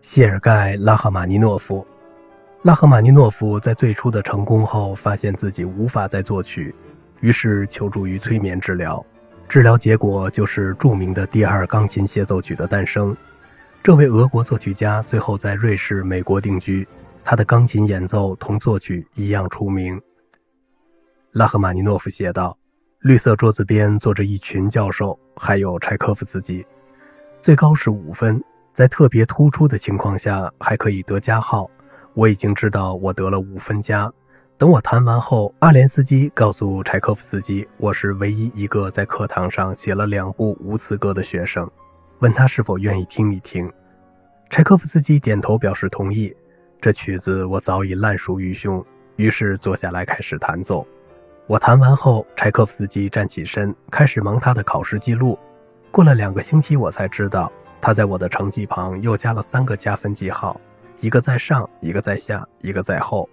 谢尔盖·拉赫玛尼诺夫，拉赫玛尼诺夫在最初的成功后，发现自己无法再作曲，于是求助于催眠治疗。治疗结果就是著名的第二钢琴协奏曲的诞生。这位俄国作曲家最后在瑞士、美国定居，他的钢琴演奏同作曲一样出名。拉赫玛尼诺夫写道：“绿色桌子边坐着一群教授，还有柴可夫斯基，最高是五分，在特别突出的情况下还可以得加号。我已经知道我得了五分加。”等我弹完后，阿连斯基告诉柴可夫斯基，我是唯一一个在课堂上写了两部无词歌的学生，问他是否愿意听一听。柴可夫斯基点头表示同意。这曲子我早已烂熟于胸，于是坐下来开始弹奏。我弹完后，柴可夫斯基站起身，开始忙他的考试记录。过了两个星期，我才知道他在我的成绩旁又加了三个加分记号，一个在上，一个在下，一个在后。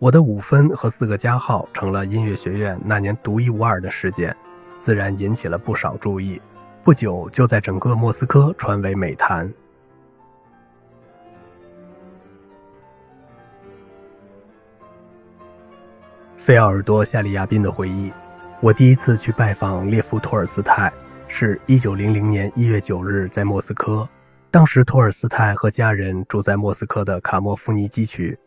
我的五分和四个加号成了音乐学院那年独一无二的事件，自然引起了不少注意。不久就在整个莫斯科传为美谈。费奥尔多·夏利亚宾的回忆：我第一次去拜访列夫·托尔斯泰，是一九零零年一月九日在莫斯科。当时托尔斯泰和家人住在莫斯科的卡莫夫尼基区。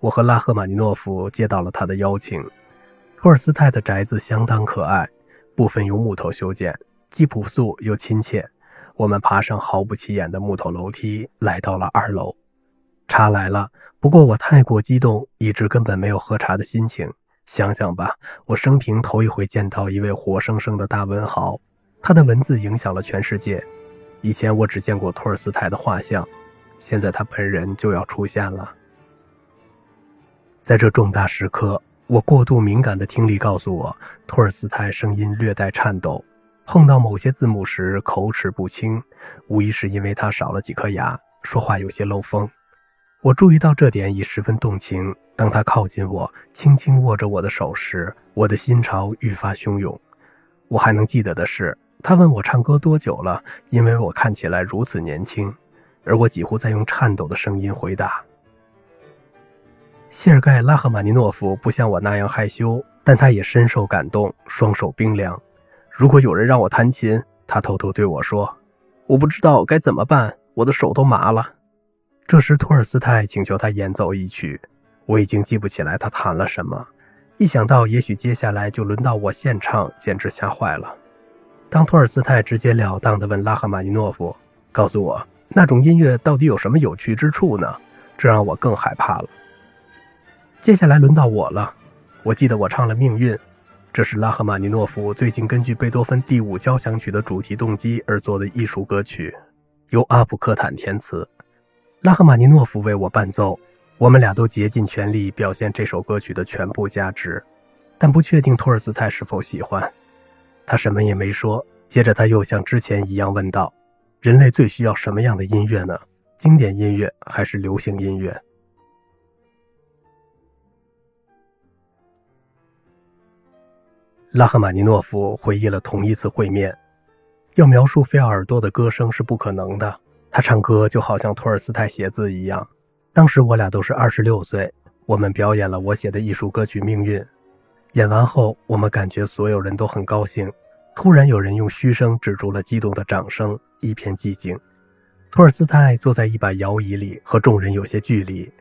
我和拉赫玛尼诺夫接到了他的邀请。托尔斯泰的宅子相当可爱，部分用木头修建，既朴素又亲切。我们爬上毫不起眼的木头楼梯，来到了二楼。茶来了，不过我太过激动，以致根本没有喝茶的心情。想想吧，我生平头一回见到一位活生生的大文豪，他的文字影响了全世界。以前我只见过托尔斯泰的画像，现在他本人就要出现了。在这重大时刻，我过度敏感的听力告诉我，托尔斯泰声音略带颤抖，碰到某些字母时口齿不清，无疑是因为他少了几颗牙，说话有些漏风。我注意到这点已十分动情。当他靠近我，轻轻握着我的手时，我的心潮愈发汹涌。我还能记得的是，他问我唱歌多久了，因为我看起来如此年轻，而我几乎在用颤抖的声音回答。谢尔盖·拉赫玛尼诺夫不像我那样害羞，但他也深受感动，双手冰凉。如果有人让我弹琴，他偷偷对我说：“我不知道该怎么办，我的手都麻了。”这时，托尔斯泰请求他演奏一曲，我已经记不起来他弹了什么。一想到也许接下来就轮到我献唱，简直吓坏了。当托尔斯泰直截了当地问拉赫玛尼诺夫：“告诉我，那种音乐到底有什么有趣之处呢？”这让我更害怕了。接下来轮到我了。我记得我唱了《命运》，这是拉赫玛尼诺夫最近根据贝多芬第五交响曲的主题动机而作的艺术歌曲，由阿普克坦填词，拉赫玛尼诺夫为我伴奏。我们俩都竭尽全力表现这首歌曲的全部价值，但不确定托尔斯泰是否喜欢。他什么也没说。接着他又像之前一样问道：“人类最需要什么样的音乐呢？经典音乐还是流行音乐？”拉赫玛尼诺夫回忆了同一次会面。要描述费奥尔多的歌声是不可能的，他唱歌就好像托尔斯泰写字一样。当时我俩都是二十六岁，我们表演了我写的艺术歌曲《命运》。演完后，我们感觉所有人都很高兴。突然，有人用嘘声止住了激动的掌声，一片寂静。托尔斯泰坐在一把摇椅里，和众人有些距离，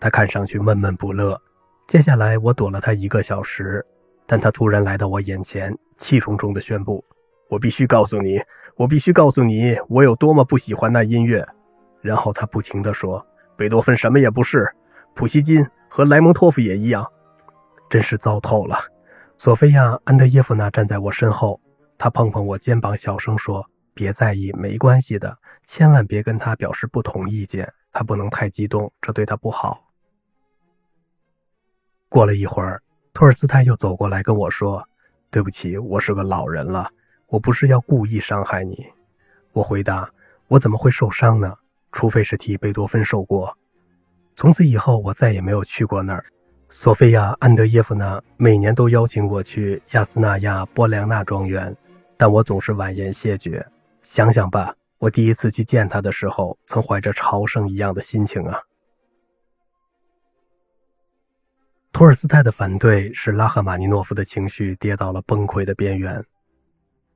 他看上去闷闷不乐。接下来，我躲了他一个小时。但他突然来到我眼前，气冲冲地宣布：“我必须告诉你，我必须告诉你，我有多么不喜欢那音乐。”然后他不停地说：“贝多芬什么也不是，普希金和莱蒙托夫也一样。”真是糟透了。索菲亚·安德耶夫娜站在我身后，她碰碰我肩膀，小声说：“别在意，没关系的，千万别跟他表示不同意见，他不能太激动，这对他不好。”过了一会儿。托尔斯泰又走过来跟我说：“对不起，我是个老人了，我不是要故意伤害你。”我回答：“我怎么会受伤呢？除非是替贝多芬受过。”从此以后，我再也没有去过那儿。索菲亚·安德耶夫娜每年都邀请我去亚斯纳亚波良纳庄园，但我总是婉言谢绝。想想吧，我第一次去见他的时候，曾怀着朝圣一样的心情啊。托尔斯泰的反对使拉赫玛尼诺夫的情绪跌到了崩溃的边缘。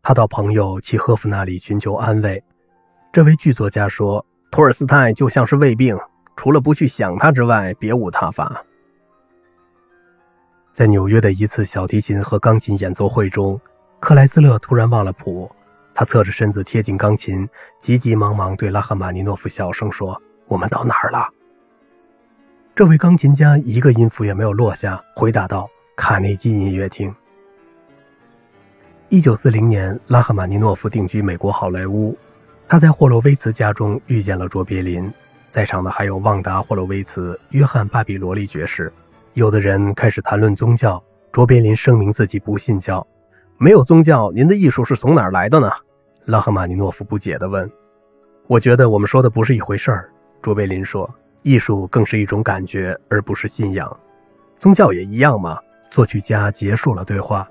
他到朋友契诃夫那里寻求安慰。这位剧作家说：“托尔斯泰就像是胃病，除了不去想他之外，别无他法。”在纽约的一次小提琴和钢琴演奏会中，克莱斯勒突然忘了谱。他侧着身子贴近钢琴，急急忙忙对拉赫玛尼诺夫小声说：“我们到哪儿了？”这位钢琴家一个音符也没有落下，回答道：“卡内基音乐厅。”一九四零年，拉赫玛尼诺夫定居美国好莱坞。他在霍洛维茨家中遇见了卓别林，在场的还有旺达·霍洛维茨、约翰·巴比罗利爵士。有的人开始谈论宗教，卓别林声明自己不信教。没有宗教，您的艺术是从哪儿来的呢？拉赫玛尼诺夫不解地问。我觉得我们说的不是一回事儿，卓别林说。艺术更是一种感觉，而不是信仰。宗教也一样吗？作曲家结束了对话。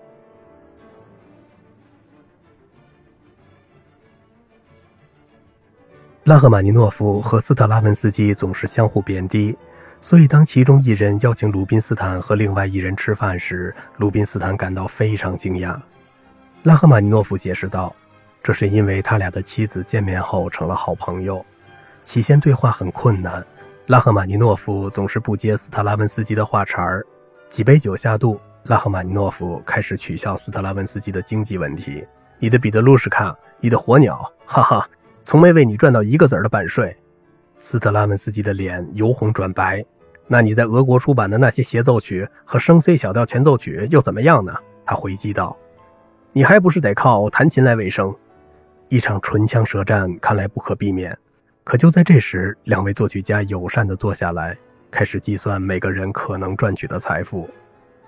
拉赫玛尼诺夫和斯特拉文斯基总是相互贬低，所以当其中一人邀请鲁宾斯坦和另外一人吃饭时，鲁宾斯坦感到非常惊讶。拉赫玛尼诺夫解释道：“这是因为他俩的妻子见面后成了好朋友，起先对话很困难。”拉赫玛尼诺夫总是不接斯特拉文斯基的话茬儿。几杯酒下肚，拉赫玛尼诺夫开始取笑斯特拉文斯基的经济问题：“你的彼得鲁什卡，你的火鸟，哈哈，从没为你赚到一个子儿的版税。”斯特拉文斯基的脸由红转白。那你在俄国出版的那些协奏曲和升 C 小调前奏曲又怎么样呢？他回击道：“你还不是得靠弹琴来维生？”一场唇枪舌战看来不可避免。可就在这时，两位作曲家友善地坐下来，开始计算每个人可能赚取的财富，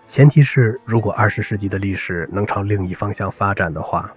前提是如果二十世纪的历史能朝另一方向发展的话。